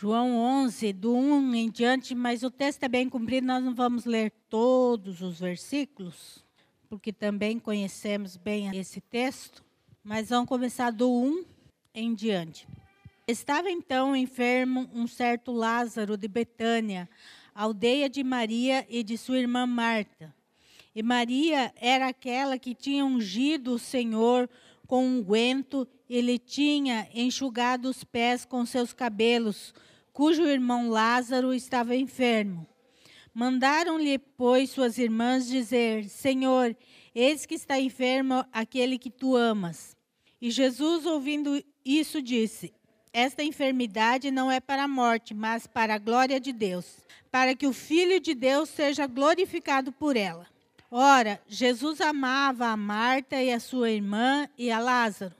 João 11, do 1 em diante, mas o texto é bem comprido, nós não vamos ler todos os versículos, porque também conhecemos bem esse texto, mas vamos começar do 1 em diante. Estava então enfermo um certo Lázaro de Betânia, aldeia de Maria e de sua irmã Marta. E Maria era aquela que tinha ungido o Senhor com unguento um e lhe tinha enxugado os pés com seus cabelos, cujo irmão Lázaro estava enfermo. Mandaram-lhe, pois, suas irmãs dizer: Senhor, eis que está enfermo aquele que tu amas. E Jesus, ouvindo isso, disse: Esta enfermidade não é para a morte, mas para a glória de Deus, para que o Filho de Deus seja glorificado por ela. Ora, Jesus amava a Marta e a sua irmã e a Lázaro.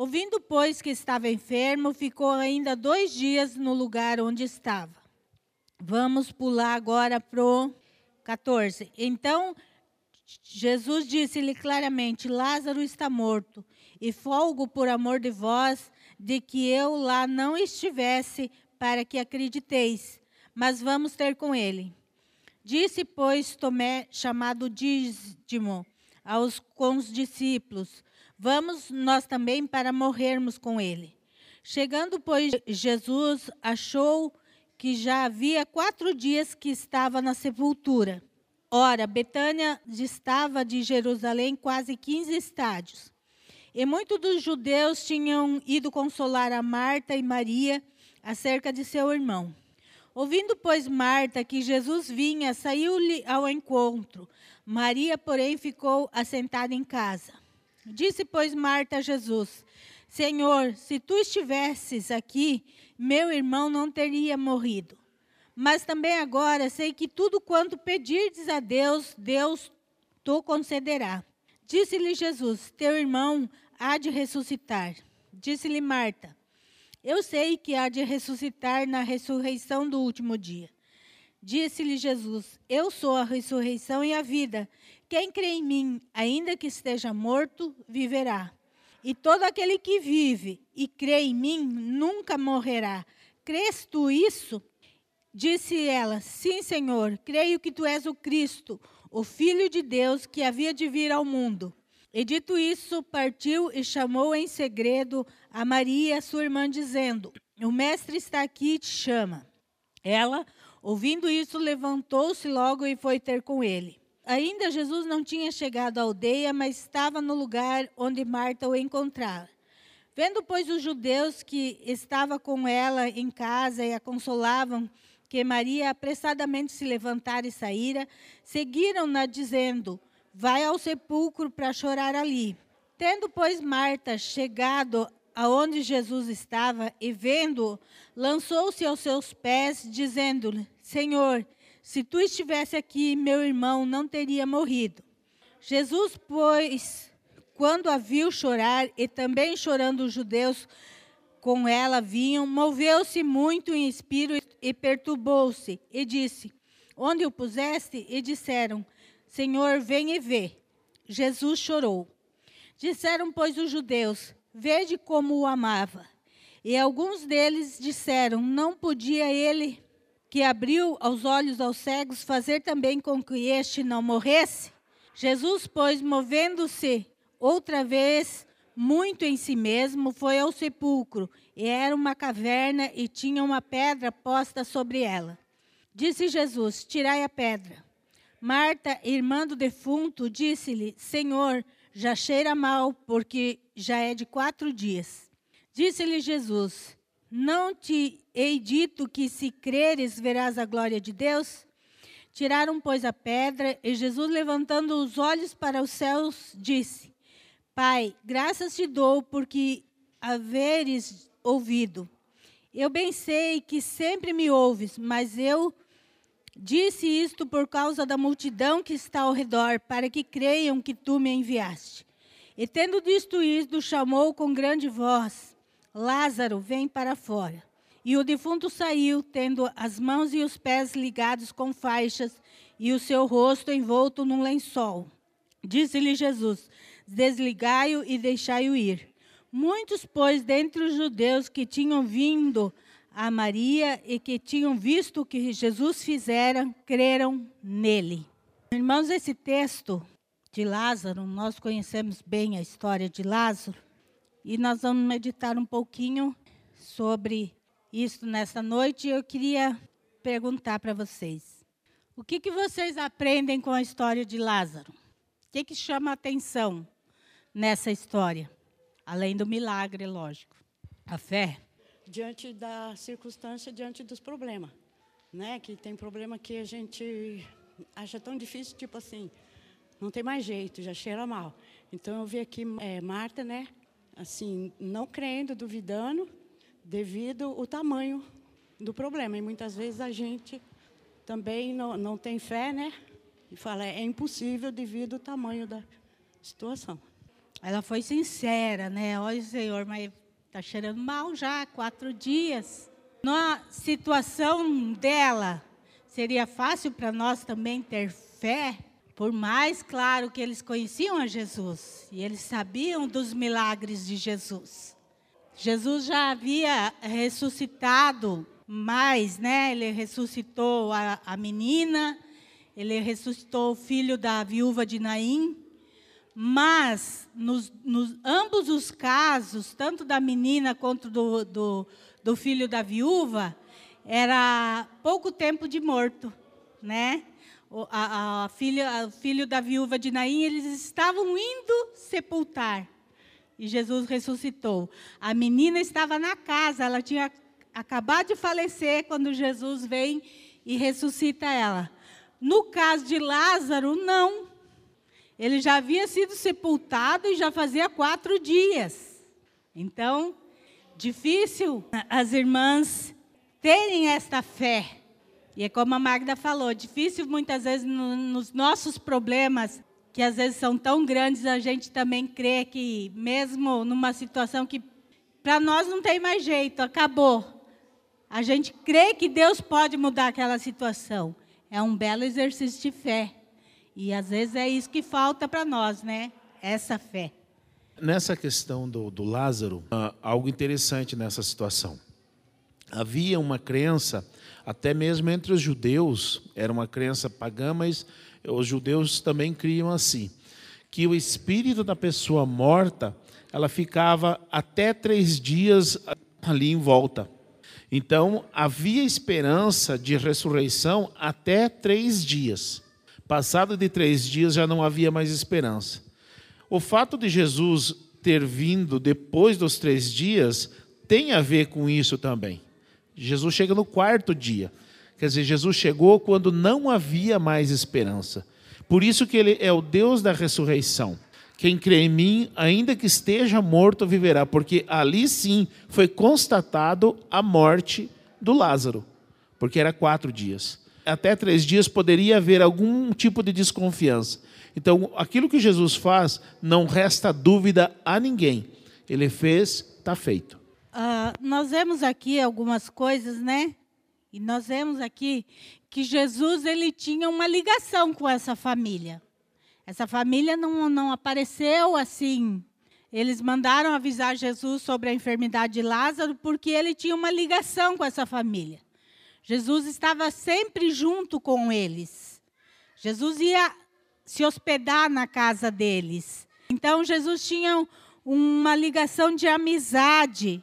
Ouvindo, pois, que estava enfermo, ficou ainda dois dias no lugar onde estava. Vamos pular agora para o 14. Então, Jesus disse-lhe claramente: Lázaro está morto, e folgo por amor de vós, de que eu lá não estivesse, para que acrediteis, mas vamos ter com ele. Disse, pois, Tomé, chamado Dízimo, aos com os discípulos: Vamos nós também para morrermos com ele. Chegando, pois, Jesus achou que já havia quatro dias que estava na sepultura. Ora, Betânia distava de Jerusalém quase 15 estádios. E muitos dos judeus tinham ido consolar a Marta e Maria acerca de seu irmão. Ouvindo, pois, Marta que Jesus vinha, saiu-lhe ao encontro. Maria, porém, ficou assentada em casa. Disse, pois, Marta a Jesus: Senhor, se tu estivesses aqui, meu irmão não teria morrido. Mas também agora sei que tudo quanto pedirdes a Deus, Deus tu concederá. Disse-lhe Jesus: Teu irmão há de ressuscitar. Disse-lhe Marta: eu sei que há de ressuscitar na ressurreição do último dia. Disse-lhe Jesus: Eu sou a ressurreição e a vida. Quem crê em mim, ainda que esteja morto, viverá. E todo aquele que vive e crê em mim nunca morrerá. Crês tu isso? Disse ela: Sim, Senhor, creio que tu és o Cristo, o Filho de Deus que havia de vir ao mundo. E dito isso, partiu e chamou em segredo a Maria, sua irmã, dizendo: O mestre está aqui e te chama. Ela, ouvindo isso, levantou-se logo e foi ter com ele. Ainda Jesus não tinha chegado à aldeia, mas estava no lugar onde Marta o encontrara. Vendo, pois, os judeus que estava com ela em casa e a consolavam, que Maria apressadamente se levantara e saíra, seguiram-na, dizendo: vai ao sepulcro para chorar ali. Tendo, pois, Marta chegado aonde Jesus estava e vendo, lançou-se aos seus pés, dizendo-lhe: Senhor, se tu estivesse aqui, meu irmão não teria morrido. Jesus, pois, quando a viu chorar, e também chorando os judeus com ela vinham, moveu-se muito em espírito e perturbou-se, e disse: Onde o puseste? E disseram: Senhor, vem e vê. Jesus chorou. Disseram, pois, os judeus: Vede como o amava. E alguns deles disseram: Não podia ele, que abriu os olhos aos cegos, fazer também com que este não morresse? Jesus, pois, movendo-se outra vez muito em si mesmo, foi ao sepulcro. E era uma caverna e tinha uma pedra posta sobre ela. Disse Jesus: Tirai a pedra. Marta, irmã do defunto, disse-lhe: Senhor, já cheira mal, porque já é de quatro dias. Disse-lhe Jesus: Não te hei dito que, se creres, verás a glória de Deus? Tiraram, pois, a pedra, e Jesus, levantando os olhos para os céus, disse: Pai, graças te dou porque haveres ouvido. Eu bem sei que sempre me ouves, mas eu Disse isto por causa da multidão que está ao redor, para que creiam que tu me enviaste. E tendo dito isto, chamou com grande voz: Lázaro, vem para fora. E o defunto saiu, tendo as mãos e os pés ligados com faixas e o seu rosto envolto num lençol. Disse-lhe Jesus: Desligai-o e deixai-o ir. Muitos, pois, dentre os judeus que tinham vindo a Maria e que tinham visto o que Jesus fizera, creram nele. Irmãos, esse texto de Lázaro, nós conhecemos bem a história de Lázaro, e nós vamos meditar um pouquinho sobre isso nessa noite. Eu queria perguntar para vocês: o que, que vocês aprendem com a história de Lázaro? O que, que chama a atenção nessa história? Além do milagre, lógico. A fé. Diante da circunstância, diante dos problemas. Né? Que tem problema que a gente acha tão difícil, tipo assim, não tem mais jeito, já cheira mal. Então eu vi aqui é, Marta, né? Assim, não crendo, duvidando, devido ao tamanho do problema. E muitas vezes a gente também não, não tem fé, né? E fala, é impossível devido ao tamanho da situação. Ela foi sincera, né? Olha, Senhor, mas está cheirando mal já, quatro dias. Na situação dela, seria fácil para nós também ter fé, por mais claro que eles conheciam a Jesus e eles sabiam dos milagres de Jesus. Jesus já havia ressuscitado mais, né? Ele ressuscitou a, a menina, ele ressuscitou o filho da viúva de Naim, mas nos, nos, ambos os casos, tanto da menina quanto do, do, do filho da viúva, era pouco tempo de morto, né? O, a, a filha, o filho da viúva de Naim, eles estavam indo sepultar. E Jesus ressuscitou. A menina estava na casa, ela tinha acabado de falecer quando Jesus vem e ressuscita ela. No caso de Lázaro, não. Ele já havia sido sepultado e já fazia quatro dias. Então, difícil as irmãs terem esta fé. E é como a Magda falou, difícil muitas vezes no, nos nossos problemas, que às vezes são tão grandes, a gente também crê que, mesmo numa situação que para nós não tem mais jeito, acabou. A gente crê que Deus pode mudar aquela situação é um belo exercício de fé. E às vezes é isso que falta para nós, né? Essa fé. Nessa questão do, do Lázaro, uh, algo interessante nessa situação. Havia uma crença, até mesmo entre os judeus, era uma crença pagã, mas os judeus também criam assim, que o espírito da pessoa morta, ela ficava até três dias ali em volta. Então, havia esperança de ressurreição até três dias. Passado de três dias, já não havia mais esperança. O fato de Jesus ter vindo depois dos três dias tem a ver com isso também. Jesus chega no quarto dia. Quer dizer, Jesus chegou quando não havia mais esperança. Por isso que ele é o Deus da ressurreição. Quem crê em mim, ainda que esteja morto, viverá, porque ali sim foi constatado a morte do Lázaro, porque era quatro dias. Até três dias poderia haver algum tipo de desconfiança. Então, aquilo que Jesus faz, não resta dúvida a ninguém. Ele fez, está feito. Uh, nós vemos aqui algumas coisas, né? E nós vemos aqui que Jesus ele tinha uma ligação com essa família. Essa família não, não apareceu assim. Eles mandaram avisar Jesus sobre a enfermidade de Lázaro porque ele tinha uma ligação com essa família. Jesus estava sempre junto com eles. Jesus ia se hospedar na casa deles. Então, Jesus tinha uma ligação de amizade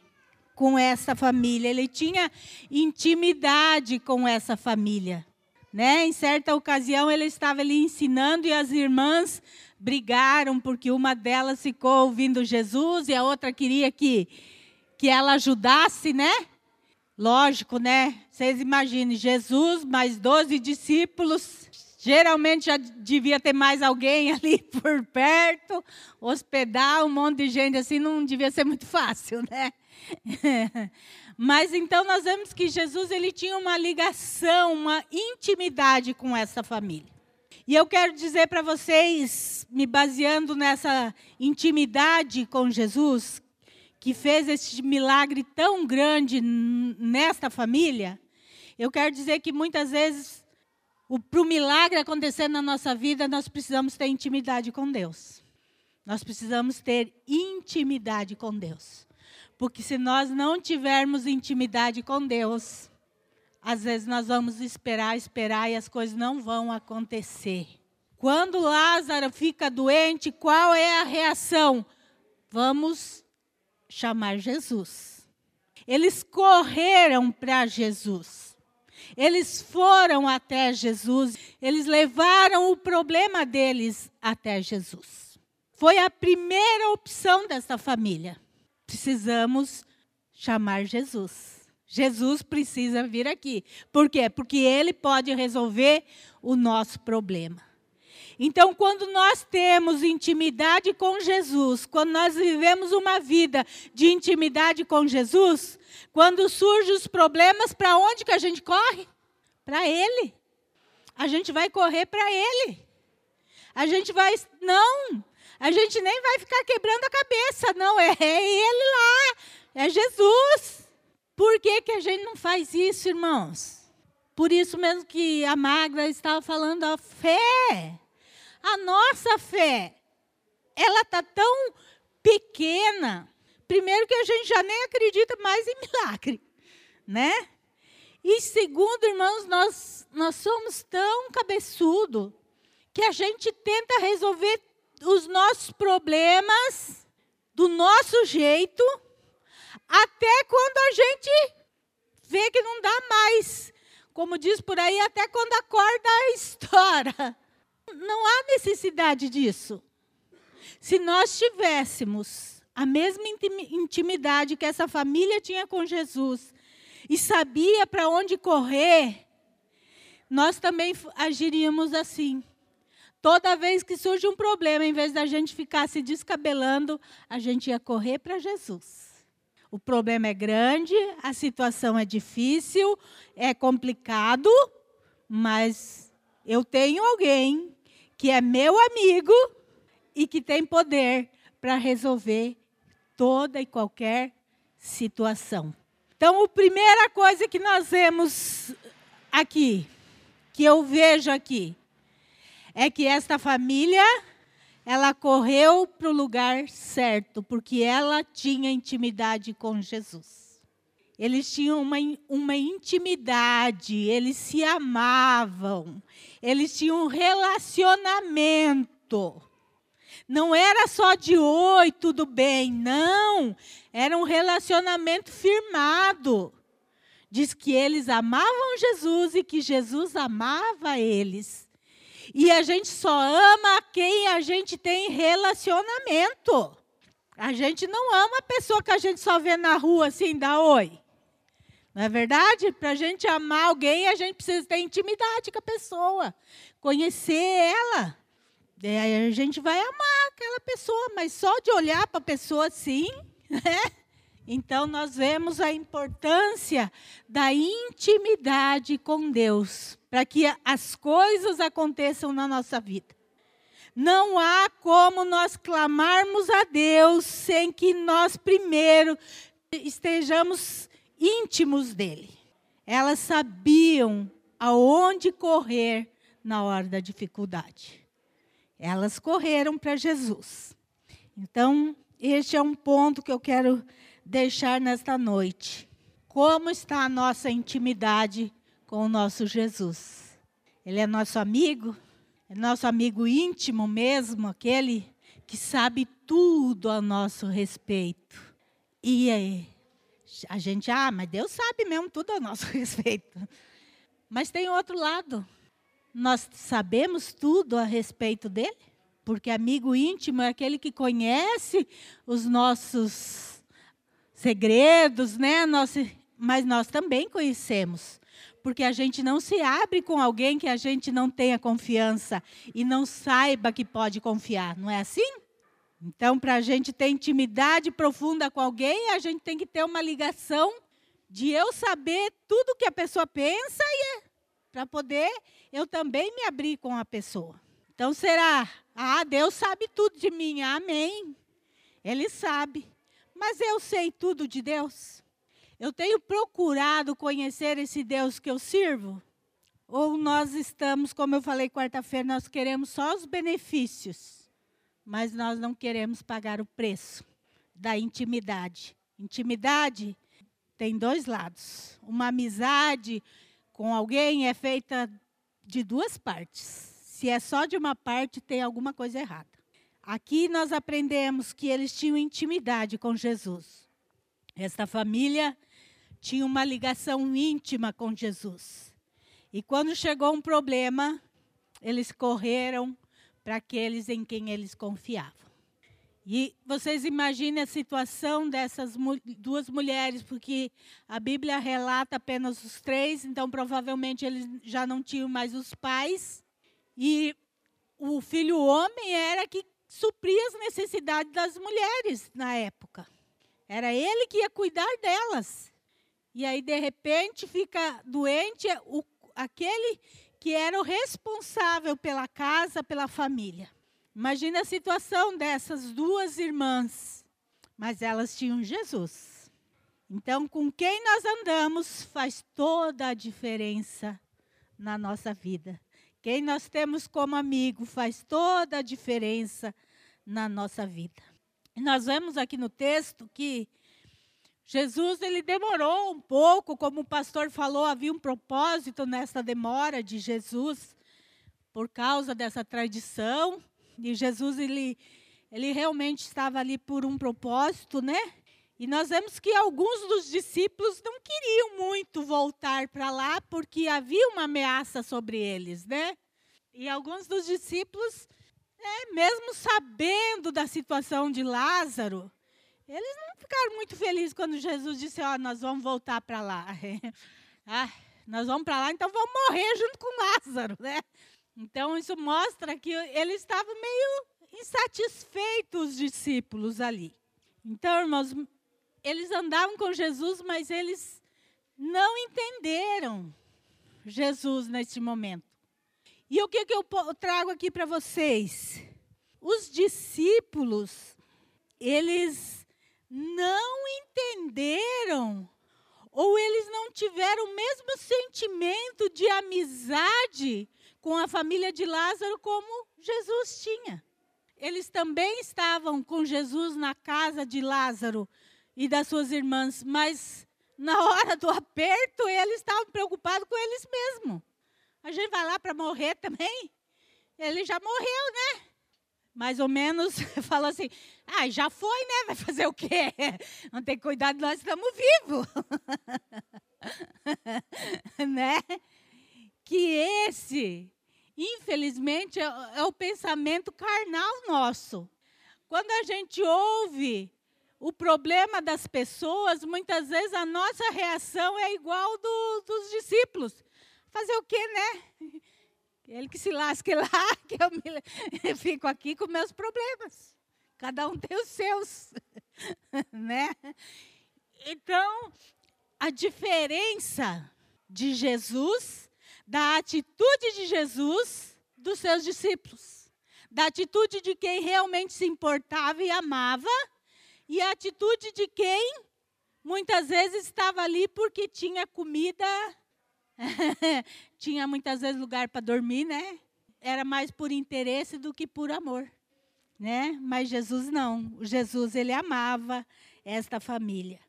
com essa família. Ele tinha intimidade com essa família. Né? Em certa ocasião ele estava ali ensinando e as irmãs brigaram porque uma delas ficou ouvindo Jesus e a outra queria que, que ela ajudasse, né? Lógico, né? Vocês imaginem, Jesus mais 12 discípulos, geralmente já devia ter mais alguém ali por perto, hospedar um monte de gente assim não devia ser muito fácil, né? Mas então nós vemos que Jesus ele tinha uma ligação, uma intimidade com essa família. E eu quero dizer para vocês, me baseando nessa intimidade com Jesus, que fez esse milagre tão grande nesta família, eu quero dizer que muitas vezes, para o milagre acontecer na nossa vida, nós precisamos ter intimidade com Deus. Nós precisamos ter intimidade com Deus. Porque se nós não tivermos intimidade com Deus, às vezes nós vamos esperar, esperar e as coisas não vão acontecer. Quando Lázaro fica doente, qual é a reação? Vamos chamar Jesus. Eles correram para Jesus. Eles foram até Jesus, eles levaram o problema deles até Jesus. Foi a primeira opção dessa família. Precisamos chamar Jesus. Jesus precisa vir aqui. Por quê? Porque ele pode resolver o nosso problema. Então, quando nós temos intimidade com Jesus, quando nós vivemos uma vida de intimidade com Jesus, quando surgem os problemas, para onde que a gente corre? Para Ele. A gente vai correr para Ele. A gente vai. Não! A gente nem vai ficar quebrando a cabeça, não. É, é Ele lá. É Jesus. Por que, que a gente não faz isso, irmãos? Por isso mesmo que a Magra estava falando, a fé. A nossa fé, ela está tão pequena. Primeiro que a gente já nem acredita mais em milagre, né? E segundo, irmãos, nós, nós somos tão cabeçudo que a gente tenta resolver os nossos problemas do nosso jeito, até quando a gente vê que não dá mais. Como diz por aí, até quando a corda estoura. Não há necessidade disso. Se nós tivéssemos a mesma intimidade que essa família tinha com Jesus e sabia para onde correr, nós também agiríamos assim. Toda vez que surge um problema, em vez da gente ficar se descabelando, a gente ia correr para Jesus. O problema é grande, a situação é difícil, é complicado, mas eu tenho alguém que é meu amigo e que tem poder para resolver toda e qualquer situação. Então, a primeira coisa que nós vemos aqui, que eu vejo aqui, é que esta família ela correu para o lugar certo, porque ela tinha intimidade com Jesus. Eles tinham uma, uma intimidade, eles se amavam, eles tinham um relacionamento. Não era só de oi, tudo bem, não. Era um relacionamento firmado. Diz que eles amavam Jesus e que Jesus amava eles. E a gente só ama quem a gente tem relacionamento. A gente não ama a pessoa que a gente só vê na rua assim, dá oi. Não é verdade? Para a gente amar alguém, a gente precisa ter intimidade com a pessoa, conhecer ela. Aí a gente vai amar aquela pessoa, mas só de olhar para a pessoa assim, né? Então nós vemos a importância da intimidade com Deus, para que as coisas aconteçam na nossa vida. Não há como nós clamarmos a Deus sem que nós primeiro estejamos íntimos dele. Elas sabiam aonde correr na hora da dificuldade. Elas correram para Jesus. Então, este é um ponto que eu quero deixar nesta noite. Como está a nossa intimidade com o nosso Jesus? Ele é nosso amigo? É nosso amigo íntimo mesmo, aquele que sabe tudo a nosso respeito. E aí, a gente, ah, mas Deus sabe mesmo tudo a nosso respeito. Mas tem outro lado. Nós sabemos tudo a respeito dele, porque amigo íntimo é aquele que conhece os nossos segredos, né? Nosso, mas nós também conhecemos. Porque a gente não se abre com alguém que a gente não tenha confiança e não saiba que pode confiar, não é assim? Então, para a gente ter intimidade profunda com alguém, a gente tem que ter uma ligação de eu saber tudo que a pessoa pensa e é, para poder eu também me abrir com a pessoa. Então, será? Ah, Deus sabe tudo de mim. Amém. Ele sabe. Mas eu sei tudo de Deus? Eu tenho procurado conhecer esse Deus que eu sirvo? Ou nós estamos, como eu falei quarta-feira, nós queremos só os benefícios? Mas nós não queremos pagar o preço da intimidade Intimidade tem dois lados. Uma amizade com alguém é feita de duas partes. Se é só de uma parte, tem alguma coisa errada. Aqui nós aprendemos que eles tinham intimidade com Jesus. Esta família tinha uma ligação íntima com Jesus. E quando chegou um problema, eles correram para aqueles em quem eles confiavam. E vocês imaginem a situação dessas duas mulheres, porque a Bíblia relata apenas os três, então provavelmente eles já não tinham mais os pais. E o filho homem era que supria as necessidades das mulheres na época. Era ele que ia cuidar delas. E aí, de repente, fica doente o, aquele que era o responsável pela casa, pela família. Imagina a situação dessas duas irmãs, mas elas tinham Jesus. Então, com quem nós andamos faz toda a diferença na nossa vida. Quem nós temos como amigo faz toda a diferença na nossa vida. E nós vemos aqui no texto que Jesus ele demorou um pouco, como o pastor falou, havia um propósito nessa demora de Jesus por causa dessa tradição e Jesus, ele, ele realmente estava ali por um propósito, né? E nós vemos que alguns dos discípulos não queriam muito voltar para lá, porque havia uma ameaça sobre eles, né? E alguns dos discípulos, né, mesmo sabendo da situação de Lázaro, eles não ficaram muito felizes quando Jesus disse: Ó, oh, nós vamos voltar para lá. ah, nós vamos para lá, então vamos morrer junto com Lázaro, né? Então, isso mostra que ele estava meio insatisfeito, os discípulos ali. Então, irmãos, eles andavam com Jesus, mas eles não entenderam Jesus neste momento. E o que, que eu trago aqui para vocês? Os discípulos, eles não entenderam, ou eles não tiveram o mesmo sentimento de amizade com a família de Lázaro como Jesus tinha. Eles também estavam com Jesus na casa de Lázaro e das suas irmãs, mas na hora do aperto eles estavam preocupados com eles mesmos. A gente vai lá para morrer também? Ele já morreu, né? Mais ou menos falou assim: ah, já foi, né? Vai fazer o quê? Não tem cuidado, nós estamos vivos. né? Que esse infelizmente, é, é o pensamento carnal nosso. Quando a gente ouve o problema das pessoas, muitas vezes a nossa reação é igual do, dos discípulos. Fazer o quê, né? Ele que se lasque lá, que eu, me, eu fico aqui com meus problemas. Cada um tem os seus, né? Então, a diferença de Jesus da atitude de Jesus dos seus discípulos, da atitude de quem realmente se importava e amava, e a atitude de quem muitas vezes estava ali porque tinha comida, tinha muitas vezes lugar para dormir, né? Era mais por interesse do que por amor, né? Mas Jesus não. Jesus ele amava esta família.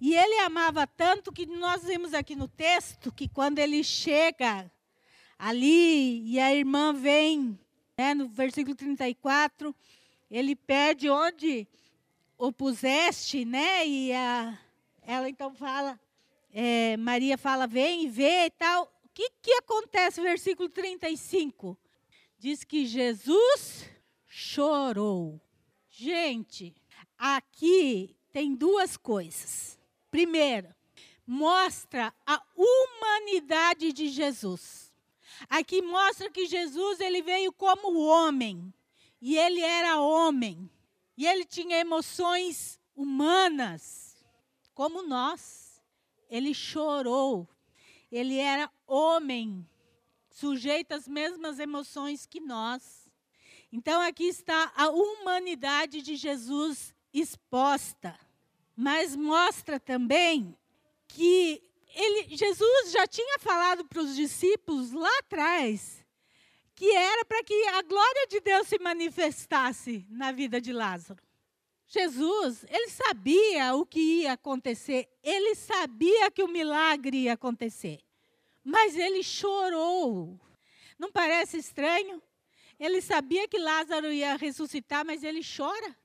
E ele amava tanto que nós vimos aqui no texto que quando ele chega ali e a irmã vem, né, no versículo 34, ele pede onde o puseste, né? E a, ela então fala, é, Maria fala, vem e vê e tal. Que, que acontece no versículo 35? Diz que Jesus chorou. Gente, aqui tem duas coisas. Primeiro, mostra a humanidade de Jesus. Aqui mostra que Jesus ele veio como homem, e ele era homem, e ele tinha emoções humanas, como nós. Ele chorou. Ele era homem, sujeito às mesmas emoções que nós. Então aqui está a humanidade de Jesus exposta mas mostra também que ele, Jesus já tinha falado para os discípulos lá atrás que era para que a glória de Deus se manifestasse na vida de Lázaro. Jesus, ele sabia o que ia acontecer, ele sabia que o milagre ia acontecer, mas ele chorou. Não parece estranho? Ele sabia que Lázaro ia ressuscitar, mas ele chora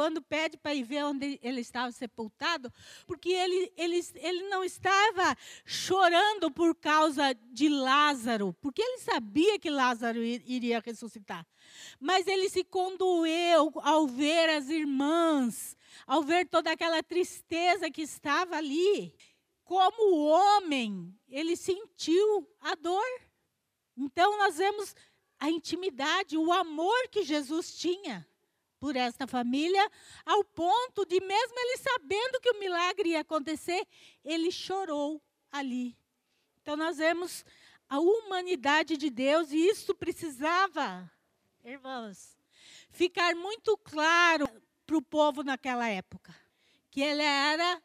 quando pede para ir ver onde ele estava sepultado, porque ele, ele, ele não estava chorando por causa de Lázaro, porque ele sabia que Lázaro iria ressuscitar. Mas ele se condoeu ao ver as irmãs, ao ver toda aquela tristeza que estava ali. Como homem, ele sentiu a dor. Então, nós vemos a intimidade, o amor que Jesus tinha por esta família, ao ponto de, mesmo ele sabendo que o milagre ia acontecer, ele chorou ali. Então, nós vemos a humanidade de Deus, e isso precisava, irmãos, ficar muito claro para o povo naquela época: que ele era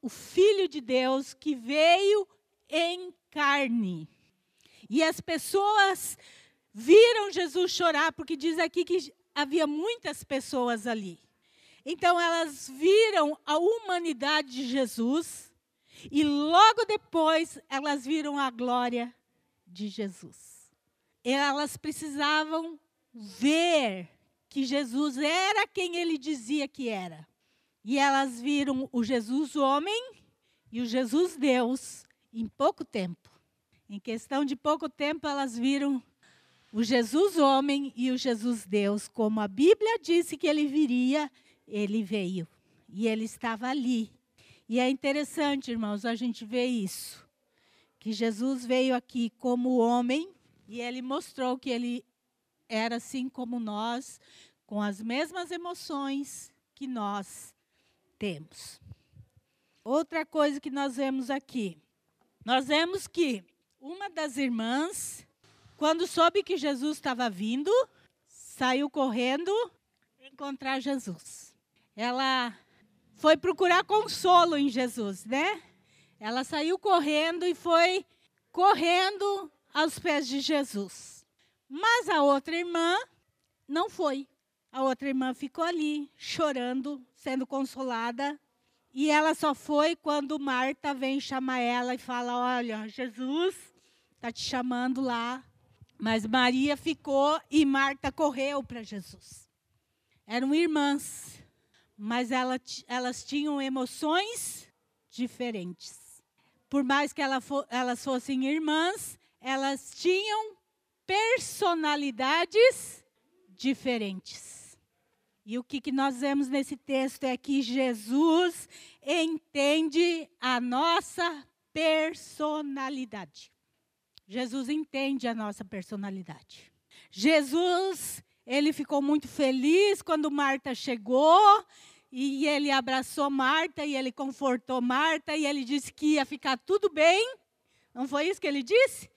o Filho de Deus que veio em carne. E as pessoas viram Jesus chorar, porque diz aqui que havia muitas pessoas ali. Então elas viram a humanidade de Jesus e logo depois elas viram a glória de Jesus. Elas precisavam ver que Jesus era quem ele dizia que era. E elas viram o Jesus homem e o Jesus Deus em pouco tempo. Em questão de pouco tempo, elas viram o Jesus homem e o Jesus Deus, como a Bíblia disse que ele viria, ele veio. E ele estava ali. E é interessante, irmãos, a gente ver isso. Que Jesus veio aqui como homem e ele mostrou que ele era assim como nós, com as mesmas emoções que nós temos. Outra coisa que nós vemos aqui. Nós vemos que uma das irmãs quando soube que Jesus estava vindo, saiu correndo encontrar Jesus. Ela foi procurar consolo em Jesus, né? Ela saiu correndo e foi correndo aos pés de Jesus. Mas a outra irmã não foi. A outra irmã ficou ali, chorando, sendo consolada. E ela só foi quando Marta vem chamar ela e fala: Olha, Jesus está te chamando lá mas Maria ficou e Marta correu para Jesus. Eram irmãs, mas ela, elas tinham emoções diferentes. Por mais que ela elas fossem irmãs, elas tinham personalidades diferentes. E o que, que nós vemos nesse texto é que Jesus entende a nossa personalidade. Jesus entende a nossa personalidade. Jesus, ele ficou muito feliz quando Marta chegou e ele abraçou Marta e ele confortou Marta e ele disse que ia ficar tudo bem. Não foi isso que ele disse?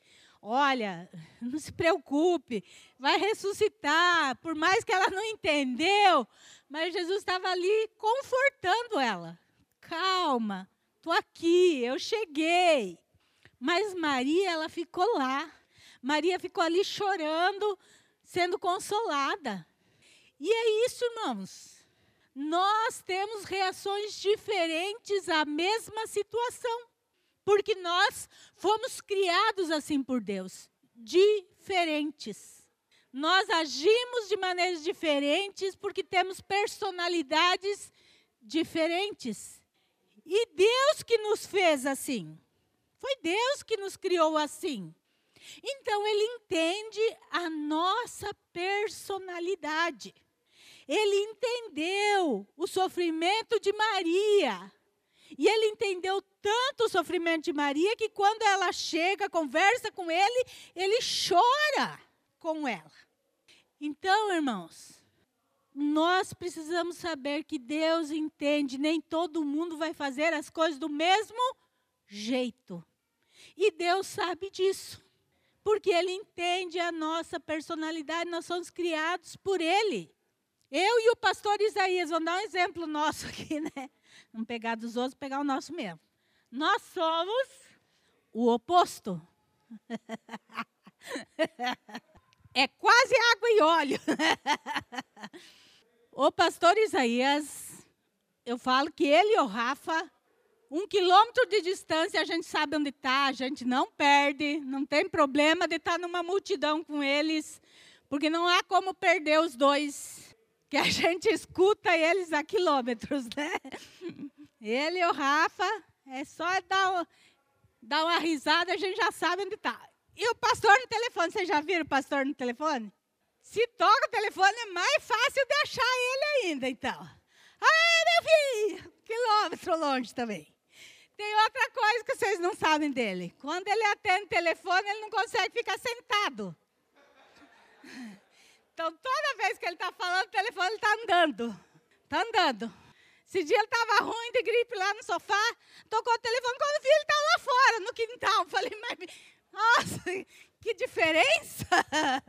Olha, não se preocupe, vai ressuscitar, por mais que ela não entendeu, mas Jesus estava ali confortando ela. Calma, estou aqui, eu cheguei. Mas Maria, ela ficou lá. Maria ficou ali chorando, sendo consolada. E é isso, irmãos. Nós temos reações diferentes à mesma situação. Porque nós fomos criados assim por Deus, diferentes. Nós agimos de maneiras diferentes porque temos personalidades diferentes. E Deus que nos fez assim. Foi Deus que nos criou assim. Então, ele entende a nossa personalidade. Ele entendeu o sofrimento de Maria. E ele entendeu tanto o sofrimento de Maria que quando ela chega, conversa com ele, ele chora com ela. Então, irmãos, nós precisamos saber que Deus entende, nem todo mundo vai fazer as coisas do mesmo jeito. E Deus sabe disso. Porque Ele entende a nossa personalidade, nós somos criados por Ele. Eu e o pastor Isaías, vou dar um exemplo nosso aqui, né? Não pegar dos outros, pegar o nosso mesmo. Nós somos o oposto. é quase água e óleo. o pastor Isaías eu falo que ele e o Rafa, um quilômetro de distância, a gente sabe onde está, a gente não perde, não tem problema de estar tá numa multidão com eles, porque não há como perder os dois, que a gente escuta eles a quilômetros, né? Ele e o Rafa, é só dar, dar uma risada, a gente já sabe onde está. E o pastor no telefone, vocês já viram o pastor no telefone? Se toca o telefone, é mais fácil de achar ele ainda, então. Ah, meu filho! Quilômetro longe também. Tem outra coisa que vocês não sabem dele. Quando ele atende o telefone, ele não consegue ficar sentado. Então, toda vez que ele está falando o telefone, ele está andando. Está andando. Esse dia ele estava ruim de gripe lá no sofá, tocou o telefone, quando vi ele estava lá fora, no quintal. Falei, mas, nossa, que diferença!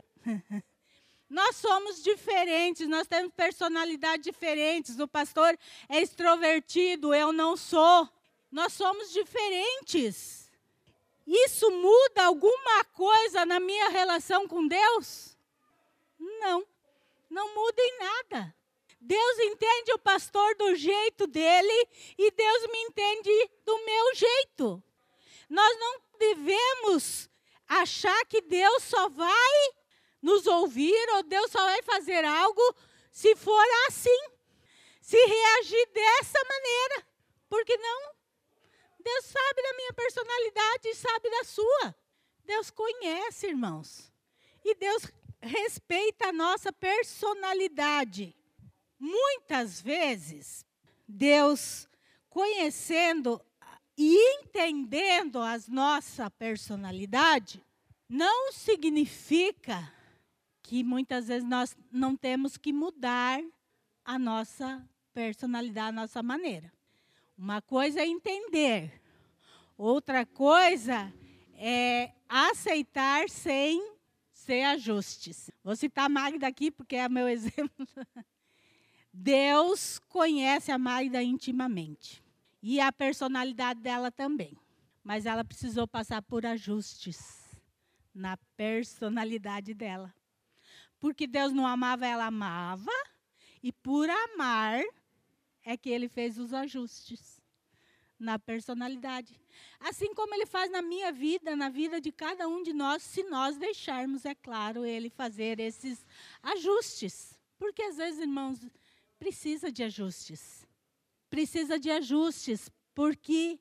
Nós somos diferentes, nós temos personalidades diferentes. O pastor é extrovertido, eu não sou. Nós somos diferentes. Isso muda alguma coisa na minha relação com Deus? Não, não muda em nada. Deus entende o pastor do jeito dele e Deus me entende do meu jeito. Nós não devemos achar que Deus só vai nos ouvir ou Deus só vai fazer algo se for assim. Se reagir dessa maneira. Porque não? Deus sabe da minha personalidade e sabe da sua. Deus conhece, irmãos. E Deus respeita a nossa personalidade. Muitas vezes, Deus, conhecendo e entendendo a nossa personalidade, não significa que muitas vezes nós não temos que mudar a nossa personalidade, a nossa maneira. Uma coisa é entender, outra coisa é aceitar sem ser ajustes. Vou citar a Magda aqui, porque é meu exemplo. Deus conhece a Magda intimamente. E a personalidade dela também. Mas ela precisou passar por ajustes na personalidade dela. Porque Deus não amava, ela amava, e por amar é que ele fez os ajustes na personalidade. Assim como ele faz na minha vida, na vida de cada um de nós, se nós deixarmos, é claro, ele fazer esses ajustes. Porque às vezes, irmãos, precisa de ajustes. Precisa de ajustes, porque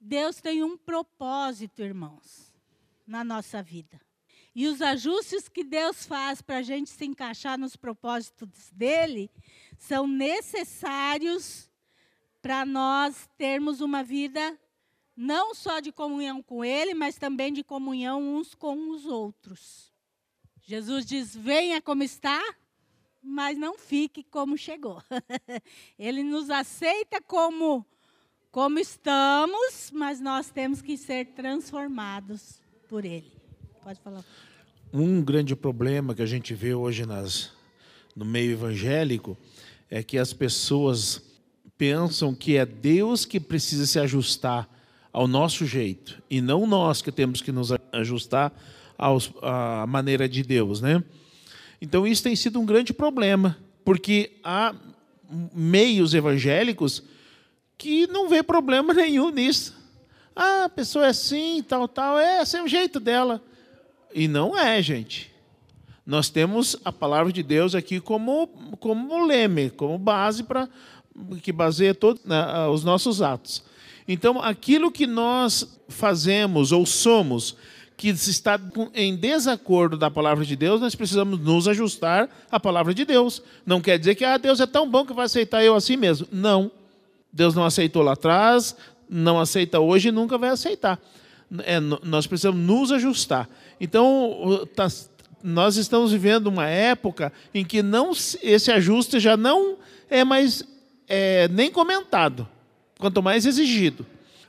Deus tem um propósito, irmãos, na nossa vida. E os ajustes que Deus faz para a gente se encaixar nos propósitos dele são necessários para nós termos uma vida não só de comunhão com ele, mas também de comunhão uns com os outros. Jesus diz: venha como está, mas não fique como chegou. ele nos aceita como como estamos, mas nós temos que ser transformados por ele. Pode falar. Um grande problema que a gente vê hoje nas, no meio evangélico é que as pessoas pensam que é Deus que precisa se ajustar ao nosso jeito e não nós que temos que nos ajustar aos, à maneira de Deus, né? Então isso tem sido um grande problema, porque há meios evangélicos que não vê problema nenhum nisso. Ah, a pessoa é assim, tal, tal, é, esse é o jeito dela. E não é, gente. Nós temos a palavra de Deus aqui como, como leme, como base para que baseia todos né, os nossos atos. Então, aquilo que nós fazemos ou somos que está em desacordo da palavra de Deus, nós precisamos nos ajustar à palavra de Deus. Não quer dizer que ah, Deus é tão bom que vai aceitar eu assim mesmo. Não. Deus não aceitou lá atrás, não aceita hoje e nunca vai aceitar. É, nós precisamos nos ajustar. Então, tá, nós estamos vivendo uma época em que não, esse ajuste já não é mais é, nem comentado, quanto mais exigido.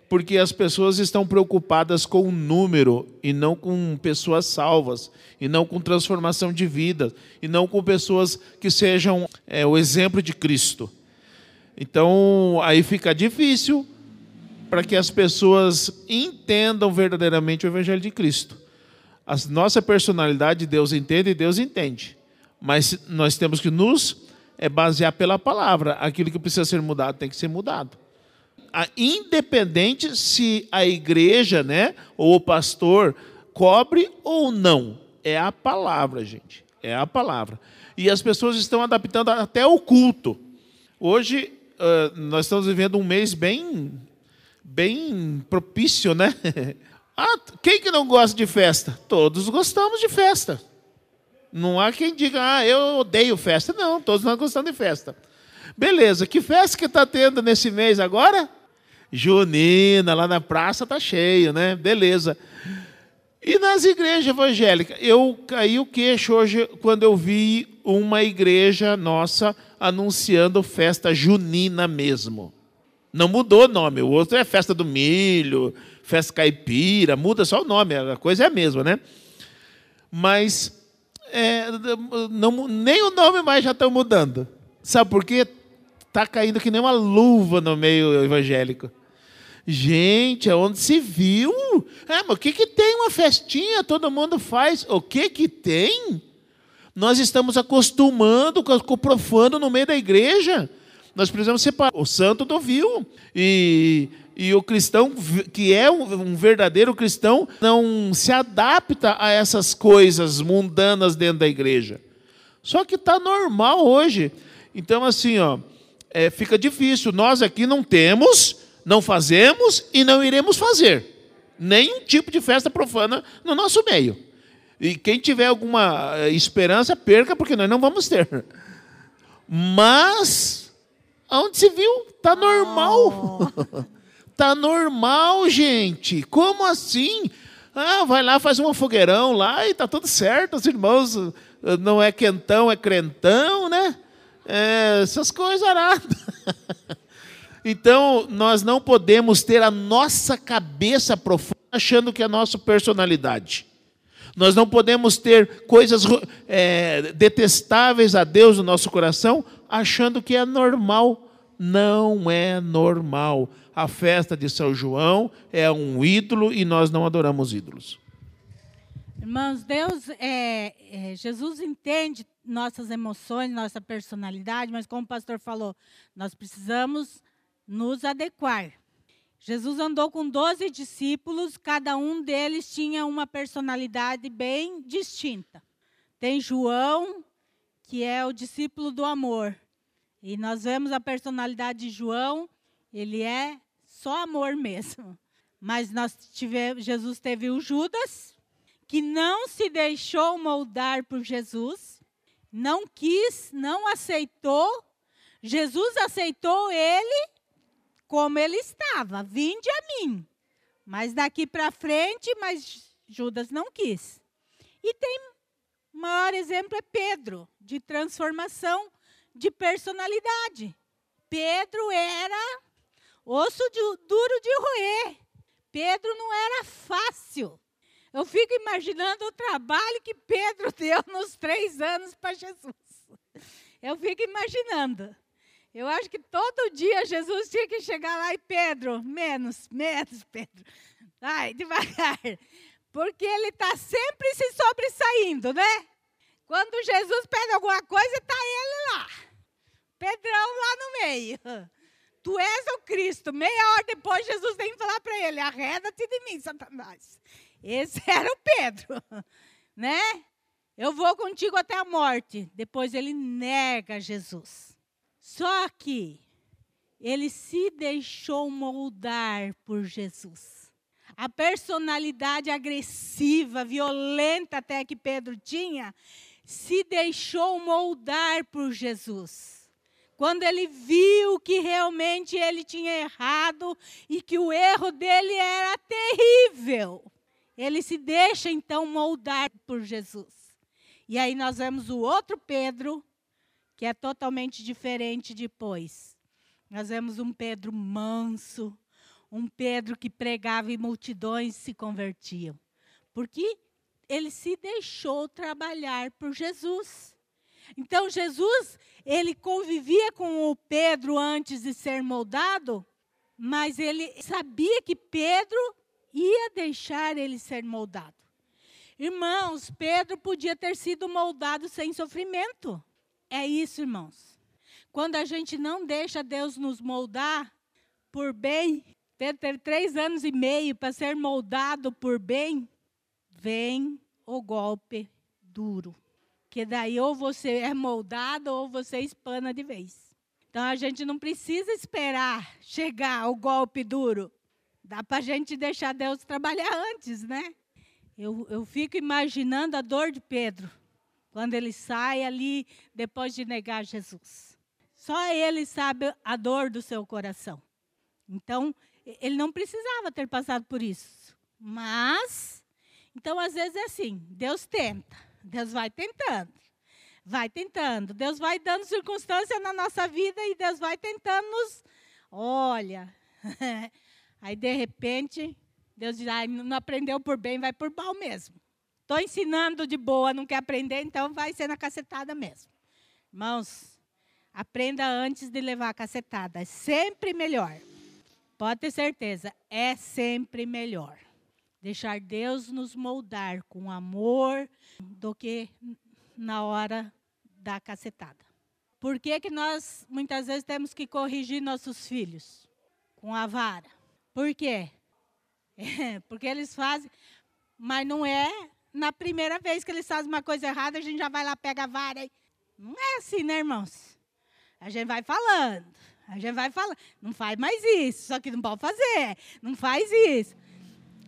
Porque as pessoas estão preocupadas com o número e não com pessoas salvas, e não com transformação de vida, e não com pessoas que sejam é, o exemplo de Cristo. Então, aí fica difícil para que as pessoas entendam verdadeiramente o Evangelho de Cristo. A nossa personalidade Deus entende e Deus entende. Mas nós temos que nos é basear pela palavra. Aquilo que precisa ser mudado tem que ser mudado. Independente se a igreja, né, ou o pastor cobre ou não, é a palavra, gente. É a palavra. E as pessoas estão adaptando até o culto. Hoje nós estamos vivendo um mês bem, bem propício, né? ah, quem que não gosta de festa? Todos gostamos de festa. Não há quem diga, ah, eu odeio festa. Não, todos nós gostamos de festa. Beleza, que festa que está tendo nesse mês agora? Junina, lá na praça está cheio, né? Beleza. E nas igrejas evangélicas? Eu caí o queixo hoje quando eu vi uma igreja nossa anunciando festa junina mesmo. Não mudou o nome, o outro é festa do milho, festa caipira, muda só o nome, a coisa é a mesma, né? Mas é, não, nem o nome mais já estão mudando. Sabe por quê? Está caindo que nem uma luva no meio evangélico. Gente, aonde se viu? Ah, mas o que, que tem uma festinha? Todo mundo faz. O que que tem? Nós estamos acostumando com o profano no meio da igreja. Nós precisamos separar o santo do vil. E e o cristão, que é um verdadeiro cristão, não se adapta a essas coisas mundanas dentro da igreja. Só que está normal hoje. Então, assim, ó, é, fica difícil. Nós aqui não temos, não fazemos e não iremos fazer nenhum tipo de festa profana no nosso meio. E quem tiver alguma eh, esperança, perca, porque nós não vamos ter. Mas, onde se viu, está normal. Oh. Tá normal, gente. Como assim? Ah, vai lá, faz um fogueirão lá e tá tudo certo. Os irmãos eh, não é quentão, é crentão, né? É, essas coisas aradas. então, nós não podemos ter a nossa cabeça profunda achando que é a nossa personalidade. Nós não podemos ter coisas é, detestáveis a Deus no nosso coração achando que é normal. Não é normal a festa de São João é um ídolo e nós não adoramos ídolos. Irmãos, Deus, é, é, Jesus entende nossas emoções, nossa personalidade, mas como o pastor falou, nós precisamos nos adequar. Jesus andou com 12 discípulos, cada um deles tinha uma personalidade bem distinta. Tem João, que é o discípulo do amor. E nós vemos a personalidade de João, ele é só amor mesmo. Mas nós tivemos, Jesus teve o Judas, que não se deixou moldar por Jesus, não quis, não aceitou. Jesus aceitou ele como ele estava, vinde a mim. Mas daqui para frente, mas Judas não quis. E tem maior exemplo é Pedro, de transformação de personalidade. Pedro era osso de, duro de roer. Pedro não era fácil. Eu fico imaginando o trabalho que Pedro deu nos três anos para Jesus. Eu fico imaginando. Eu acho que todo dia Jesus tinha que chegar lá e Pedro, menos, menos, Pedro. Ai, devagar. Porque ele está sempre se sobressaindo, né? Quando Jesus pede alguma coisa, está ele lá. Pedrão lá no meio. Tu és o Cristo. Meia hora depois, Jesus vem falar para ele: arreda-te de mim, Satanás. Esse era o Pedro, né? Eu vou contigo até a morte. Depois ele nega Jesus. Só que ele se deixou moldar por Jesus. A personalidade agressiva, violenta até que Pedro tinha, se deixou moldar por Jesus quando ele viu que realmente ele tinha errado e que o erro dele era terrível, ele se deixa então moldar por Jesus. E aí nós vemos o outro Pedro, que é totalmente diferente depois. Nós vemos um Pedro manso, um Pedro que pregava e multidões se convertiam. Porque ele se deixou trabalhar por Jesus. Então Jesus, ele convivia com o Pedro antes de ser moldado, mas ele sabia que Pedro ia deixar ele ser moldado. Irmãos, Pedro podia ter sido moldado sem sofrimento. É isso, irmãos. quando a gente não deixa Deus nos moldar por bem, ter, três anos e meio para ser moldado por bem, vem o golpe duro. Que daí ou você é moldado ou você espana de vez. Então a gente não precisa esperar chegar o golpe duro. Dá para a gente deixar Deus trabalhar antes, né? Eu, eu fico imaginando a dor de Pedro, quando ele sai ali depois de negar Jesus. Só ele sabe a dor do seu coração. Então, ele não precisava ter passado por isso. Mas, então às vezes é assim: Deus tenta, Deus vai tentando, vai tentando, Deus vai dando circunstância na nossa vida e Deus vai tentando nos. Olha, aí de repente, Deus diz: ah, não aprendeu por bem, vai por mal mesmo. Estou ensinando de boa, não quer aprender, então vai ser na cacetada mesmo. Irmãos, Aprenda antes de levar a cacetada. É sempre melhor. Pode ter certeza, é sempre melhor. Deixar Deus nos moldar com amor do que na hora da cacetada. Por que, que nós muitas vezes temos que corrigir nossos filhos? Com a vara. Por quê? É, porque eles fazem, mas não é na primeira vez que eles fazem uma coisa errada, a gente já vai lá, pega a vara. E... Não é assim, né, irmãos? A gente vai falando. A gente vai falando. Não faz mais isso. Só que não pode fazer. Não faz isso.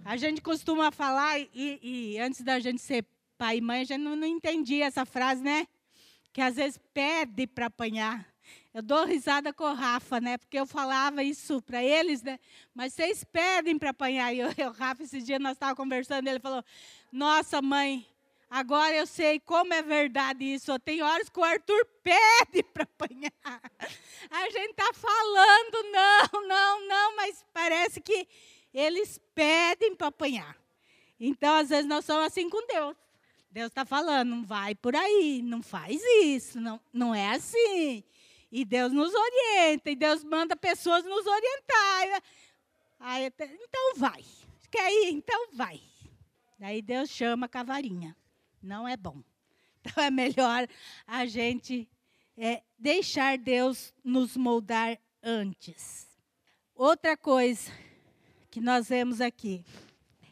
A gente costuma falar, e, e antes da gente ser pai e mãe, a gente não, não entendia essa frase, né? Que às vezes pede para apanhar. Eu dou risada com o Rafa, né? Porque eu falava isso para eles, né? Mas vocês pedem para apanhar. E o Rafa, esse dia nós estávamos conversando, ele falou: Nossa, mãe, Agora eu sei como é verdade isso. Tem horas que o Arthur pede para apanhar. A gente está falando, não, não, não, mas parece que eles pedem para apanhar. Então, às vezes, nós somos assim com Deus. Deus está falando, não vai por aí, não faz isso, não, não é assim. E Deus nos orienta, e Deus manda pessoas nos orientar. Aí, então vai. Quer ir? Então vai. Daí Deus chama a cavarinha não é bom. Então é melhor a gente é, deixar Deus nos moldar antes. Outra coisa que nós vemos aqui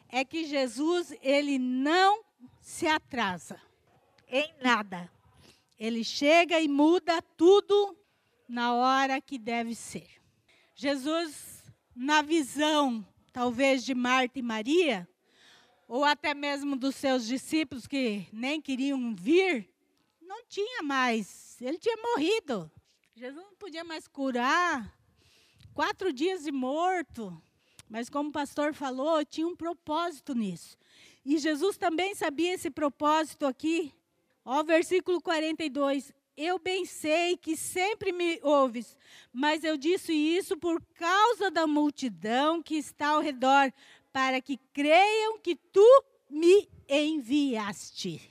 é que Jesus ele não se atrasa em nada. Ele chega e muda tudo na hora que deve ser. Jesus, na visão, talvez de Marta e Maria, ou até mesmo dos seus discípulos que nem queriam vir, não tinha mais. Ele tinha morrido. Jesus não podia mais curar. Quatro dias de morto. Mas como o pastor falou, tinha um propósito nisso. E Jesus também sabia esse propósito aqui. Ó, versículo 42. Eu bem sei que sempre me ouves, mas eu disse isso por causa da multidão que está ao redor, para que creiam que tu me enviaste.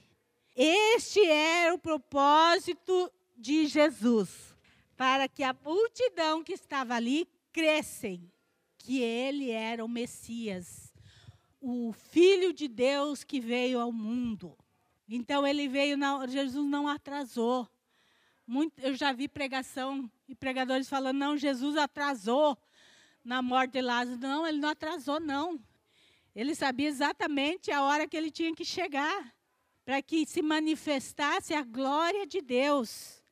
Este era o propósito de Jesus, para que a multidão que estava ali crescem que ele era o Messias, o Filho de Deus que veio ao mundo. Então ele veio, na, Jesus não atrasou. Muito, eu já vi pregação e pregadores falando, não, Jesus atrasou na morte de Lázaro. Não, ele não atrasou, não. Ele sabia exatamente a hora que ele tinha que chegar, para que se manifestasse a glória de Deus.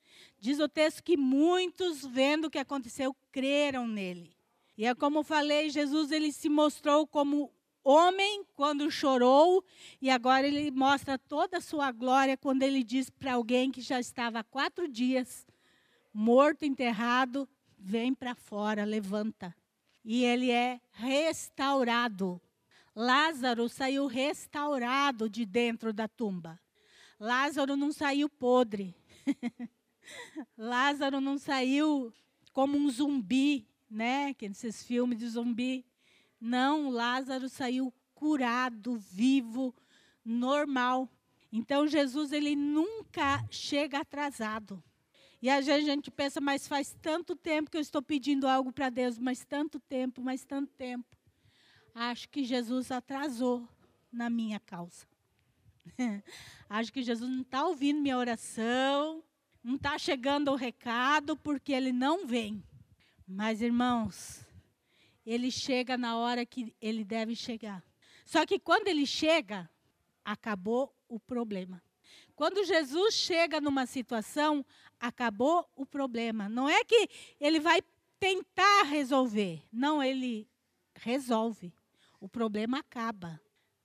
Diz o texto que muitos, vendo o que aconteceu, creram nele. E é como falei, Jesus ele se mostrou como homem quando chorou, e agora ele mostra toda a sua glória quando ele diz para alguém que já estava há quatro dias morto, enterrado: vem para fora, levanta. E ele é restaurado. Lázaro saiu restaurado de dentro da tumba. Lázaro não saiu podre. Lázaro não saiu como um zumbi, né? Que nesses filmes de zumbi. Não, Lázaro saiu curado, vivo, normal. Então Jesus ele nunca chega atrasado. E a gente pensa, mas faz tanto tempo que eu estou pedindo algo para Deus, mas tanto tempo, mas tanto tempo acho que Jesus atrasou na minha causa. acho que Jesus não está ouvindo minha oração, não está chegando o recado porque ele não vem. Mas, irmãos, ele chega na hora que ele deve chegar. Só que quando ele chega, acabou o problema. Quando Jesus chega numa situação, acabou o problema. Não é que ele vai tentar resolver. Não, ele resolve. O problema acaba.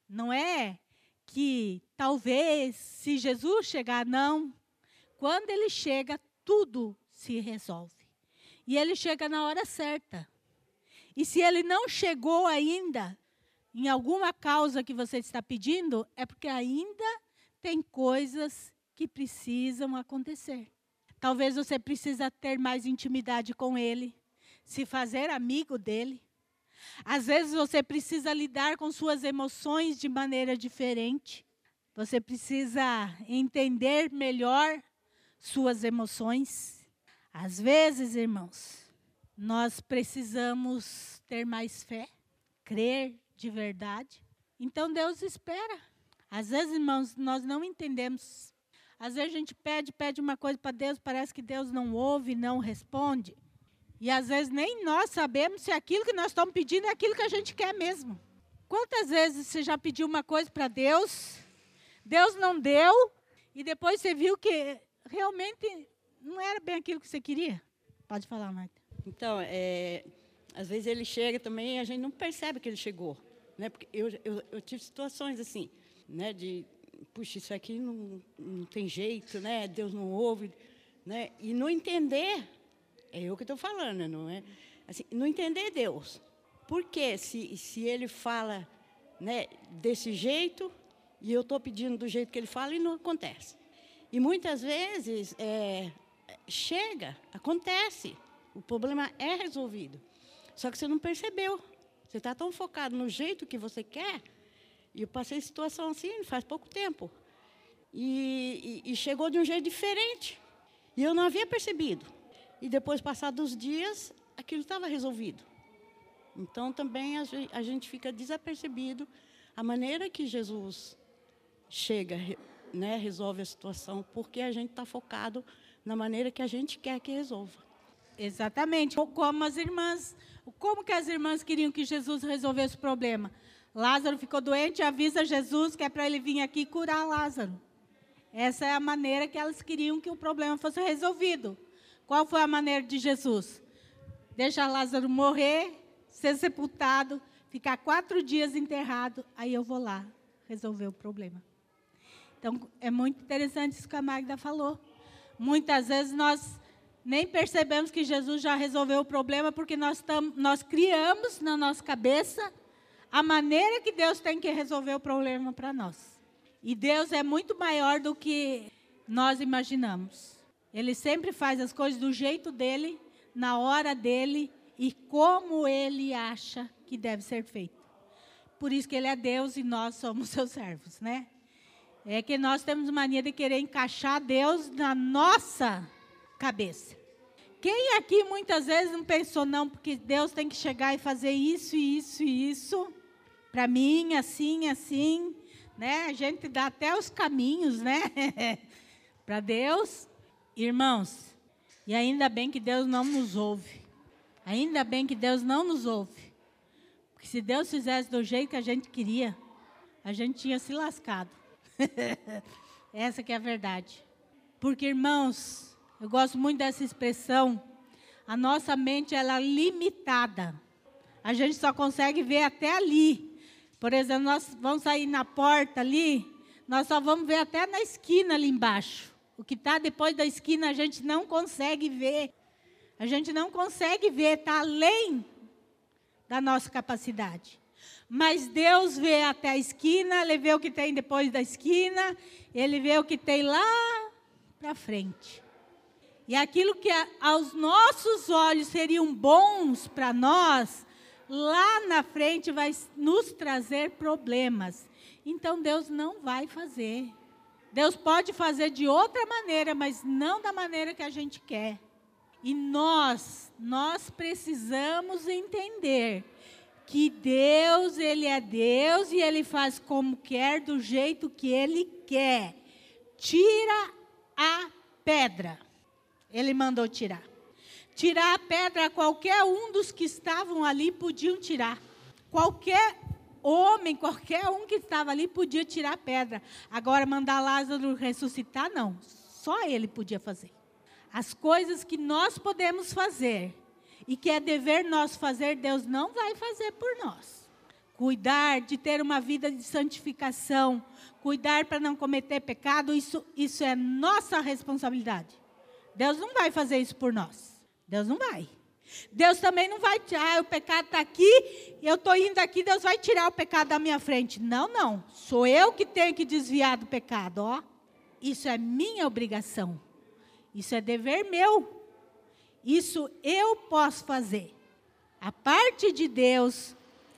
Não é que talvez, se Jesus chegar, não. Quando ele chega, tudo se resolve. E ele chega na hora certa. E se ele não chegou ainda em alguma causa que você está pedindo, é porque ainda tem coisas que precisam acontecer. Talvez você precisa ter mais intimidade com ele, se fazer amigo dele. Às vezes você precisa lidar com suas emoções de maneira diferente. Você precisa entender melhor suas emoções. Às vezes, irmãos, nós precisamos ter mais fé, crer de verdade. Então Deus espera. Às vezes, irmãos, nós não entendemos. Às vezes a gente pede, pede uma coisa para Deus, parece que Deus não ouve, não responde. E às vezes nem nós sabemos se aquilo que nós estamos pedindo é aquilo que a gente quer mesmo. Quantas vezes você já pediu uma coisa para Deus, Deus não deu, e depois você viu que realmente não era bem aquilo que você queria? Pode falar, Marta. Então, é, às vezes ele chega também e a gente não percebe que ele chegou. Né? Porque eu, eu, eu tive situações assim, né, de, puxa, isso aqui não, não tem jeito, né? Deus não ouve. Né? E não entender é eu que estou falando, não é? Assim, não entender Deus. Por quê? Se, se ele fala né, desse jeito e eu estou pedindo do jeito que ele fala e não acontece. E muitas vezes é, chega, acontece, o problema é resolvido. Só que você não percebeu. Você está tão focado no jeito que você quer. E eu passei situação assim faz pouco tempo. E, e, e chegou de um jeito diferente. E eu não havia percebido. E depois, passados os dias, aquilo estava resolvido. Então, também a gente fica desapercebido a maneira que Jesus chega, né, resolve a situação, porque a gente está focado na maneira que a gente quer que resolva. Exatamente. Como as irmãs, como que as irmãs queriam que Jesus resolvesse o problema? Lázaro ficou doente, avisa Jesus que é para ele vir aqui curar Lázaro. Essa é a maneira que elas queriam que o problema fosse resolvido. Qual foi a maneira de Jesus? Deixa Lázaro morrer, ser sepultado, ficar quatro dias enterrado, aí eu vou lá resolver o problema. Então, é muito interessante isso que a Magda falou. Muitas vezes nós nem percebemos que Jesus já resolveu o problema porque nós, tam, nós criamos na nossa cabeça a maneira que Deus tem que resolver o problema para nós. E Deus é muito maior do que nós imaginamos. Ele sempre faz as coisas do jeito dele, na hora dele e como ele acha que deve ser feito. Por isso que ele é Deus e nós somos seus servos, né? É que nós temos mania de querer encaixar Deus na nossa cabeça. Quem aqui muitas vezes não pensou, não, porque Deus tem que chegar e fazer isso, isso e isso, para mim, assim, assim, né? A gente dá até os caminhos, né? para Deus. Irmãos, e ainda bem que Deus não nos ouve. Ainda bem que Deus não nos ouve. Porque se Deus fizesse do jeito que a gente queria, a gente tinha se lascado. Essa que é a verdade. Porque, irmãos, eu gosto muito dessa expressão. A nossa mente ela é limitada. A gente só consegue ver até ali. Por exemplo, nós vamos sair na porta ali, nós só vamos ver até na esquina ali embaixo. O que está depois da esquina a gente não consegue ver. A gente não consegue ver, está além da nossa capacidade. Mas Deus vê até a esquina, Ele vê o que tem depois da esquina, Ele vê o que tem lá para frente. E aquilo que aos nossos olhos seriam bons para nós, lá na frente vai nos trazer problemas. Então Deus não vai fazer. Deus pode fazer de outra maneira, mas não da maneira que a gente quer. E nós, nós precisamos entender que Deus, ele é Deus e ele faz como quer, do jeito que ele quer. Tira a pedra. Ele mandou tirar. Tirar a pedra, qualquer um dos que estavam ali podiam tirar. Qualquer homem, qualquer um que estava ali podia tirar a pedra. Agora, mandar Lázaro ressuscitar, não. Só ele podia fazer. As coisas que nós podemos fazer e que é dever nós fazer, Deus não vai fazer por nós. Cuidar de ter uma vida de santificação, cuidar para não cometer pecado, isso, isso é nossa responsabilidade. Deus não vai fazer isso por nós. Deus não vai. Deus também não vai tirar, ah, o pecado está aqui, eu estou indo aqui, Deus vai tirar o pecado da minha frente. Não, não. Sou eu que tenho que desviar do pecado, ó. Isso é minha obrigação. Isso é dever meu. Isso eu posso fazer. A parte de Deus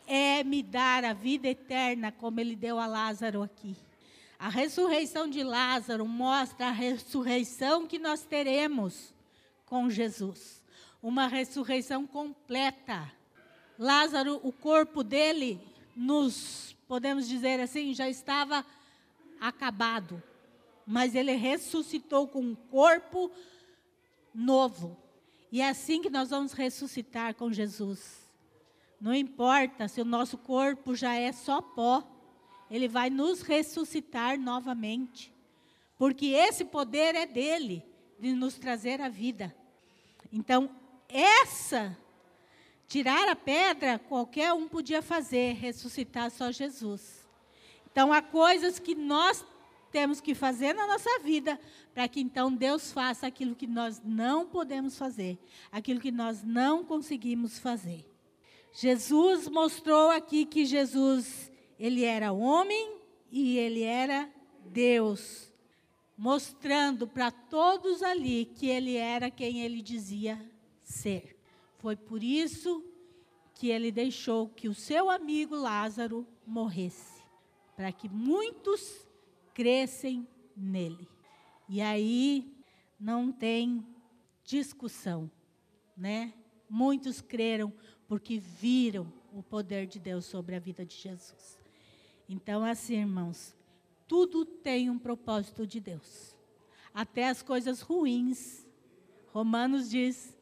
é me dar a vida eterna, como ele deu a Lázaro aqui. A ressurreição de Lázaro mostra a ressurreição que nós teremos com Jesus. Uma ressurreição completa. Lázaro, o corpo dele, nos podemos dizer assim, já estava acabado mas ele ressuscitou com um corpo novo. E é assim que nós vamos ressuscitar com Jesus. Não importa se o nosso corpo já é só pó, ele vai nos ressuscitar novamente. Porque esse poder é dele, de nos trazer a vida. Então, essa, tirar a pedra, qualquer um podia fazer, ressuscitar só Jesus. Então, há coisas que nós temos que fazer na nossa vida para que então Deus faça aquilo que nós não podemos fazer, aquilo que nós não conseguimos fazer. Jesus mostrou aqui que Jesus, ele era homem e ele era Deus, mostrando para todos ali que ele era quem ele dizia ser. Foi por isso que ele deixou que o seu amigo Lázaro morresse, para que muitos crescem nele. E aí não tem discussão, né? Muitos creram porque viram o poder de Deus sobre a vida de Jesus. Então, assim, irmãos, tudo tem um propósito de Deus. Até as coisas ruins. Romanos diz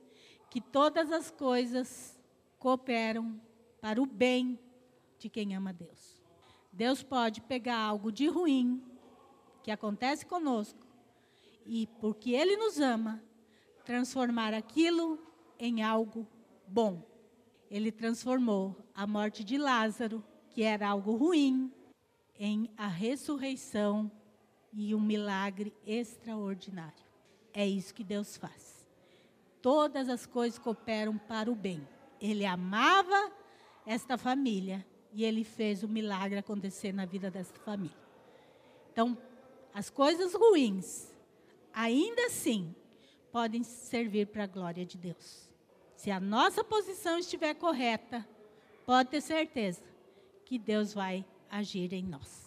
que todas as coisas cooperam para o bem de quem ama Deus. Deus pode pegar algo de ruim que acontece conosco e porque Ele nos ama, transformar aquilo em algo bom. Ele transformou a morte de Lázaro, que era algo ruim, em a ressurreição e um milagre extraordinário. É isso que Deus faz. Todas as coisas cooperam para o bem. Ele amava esta família e ele fez o milagre acontecer na vida desta família. Então, as coisas ruins, ainda assim, podem servir para a glória de Deus. Se a nossa posição estiver correta, pode ter certeza que Deus vai agir em nós.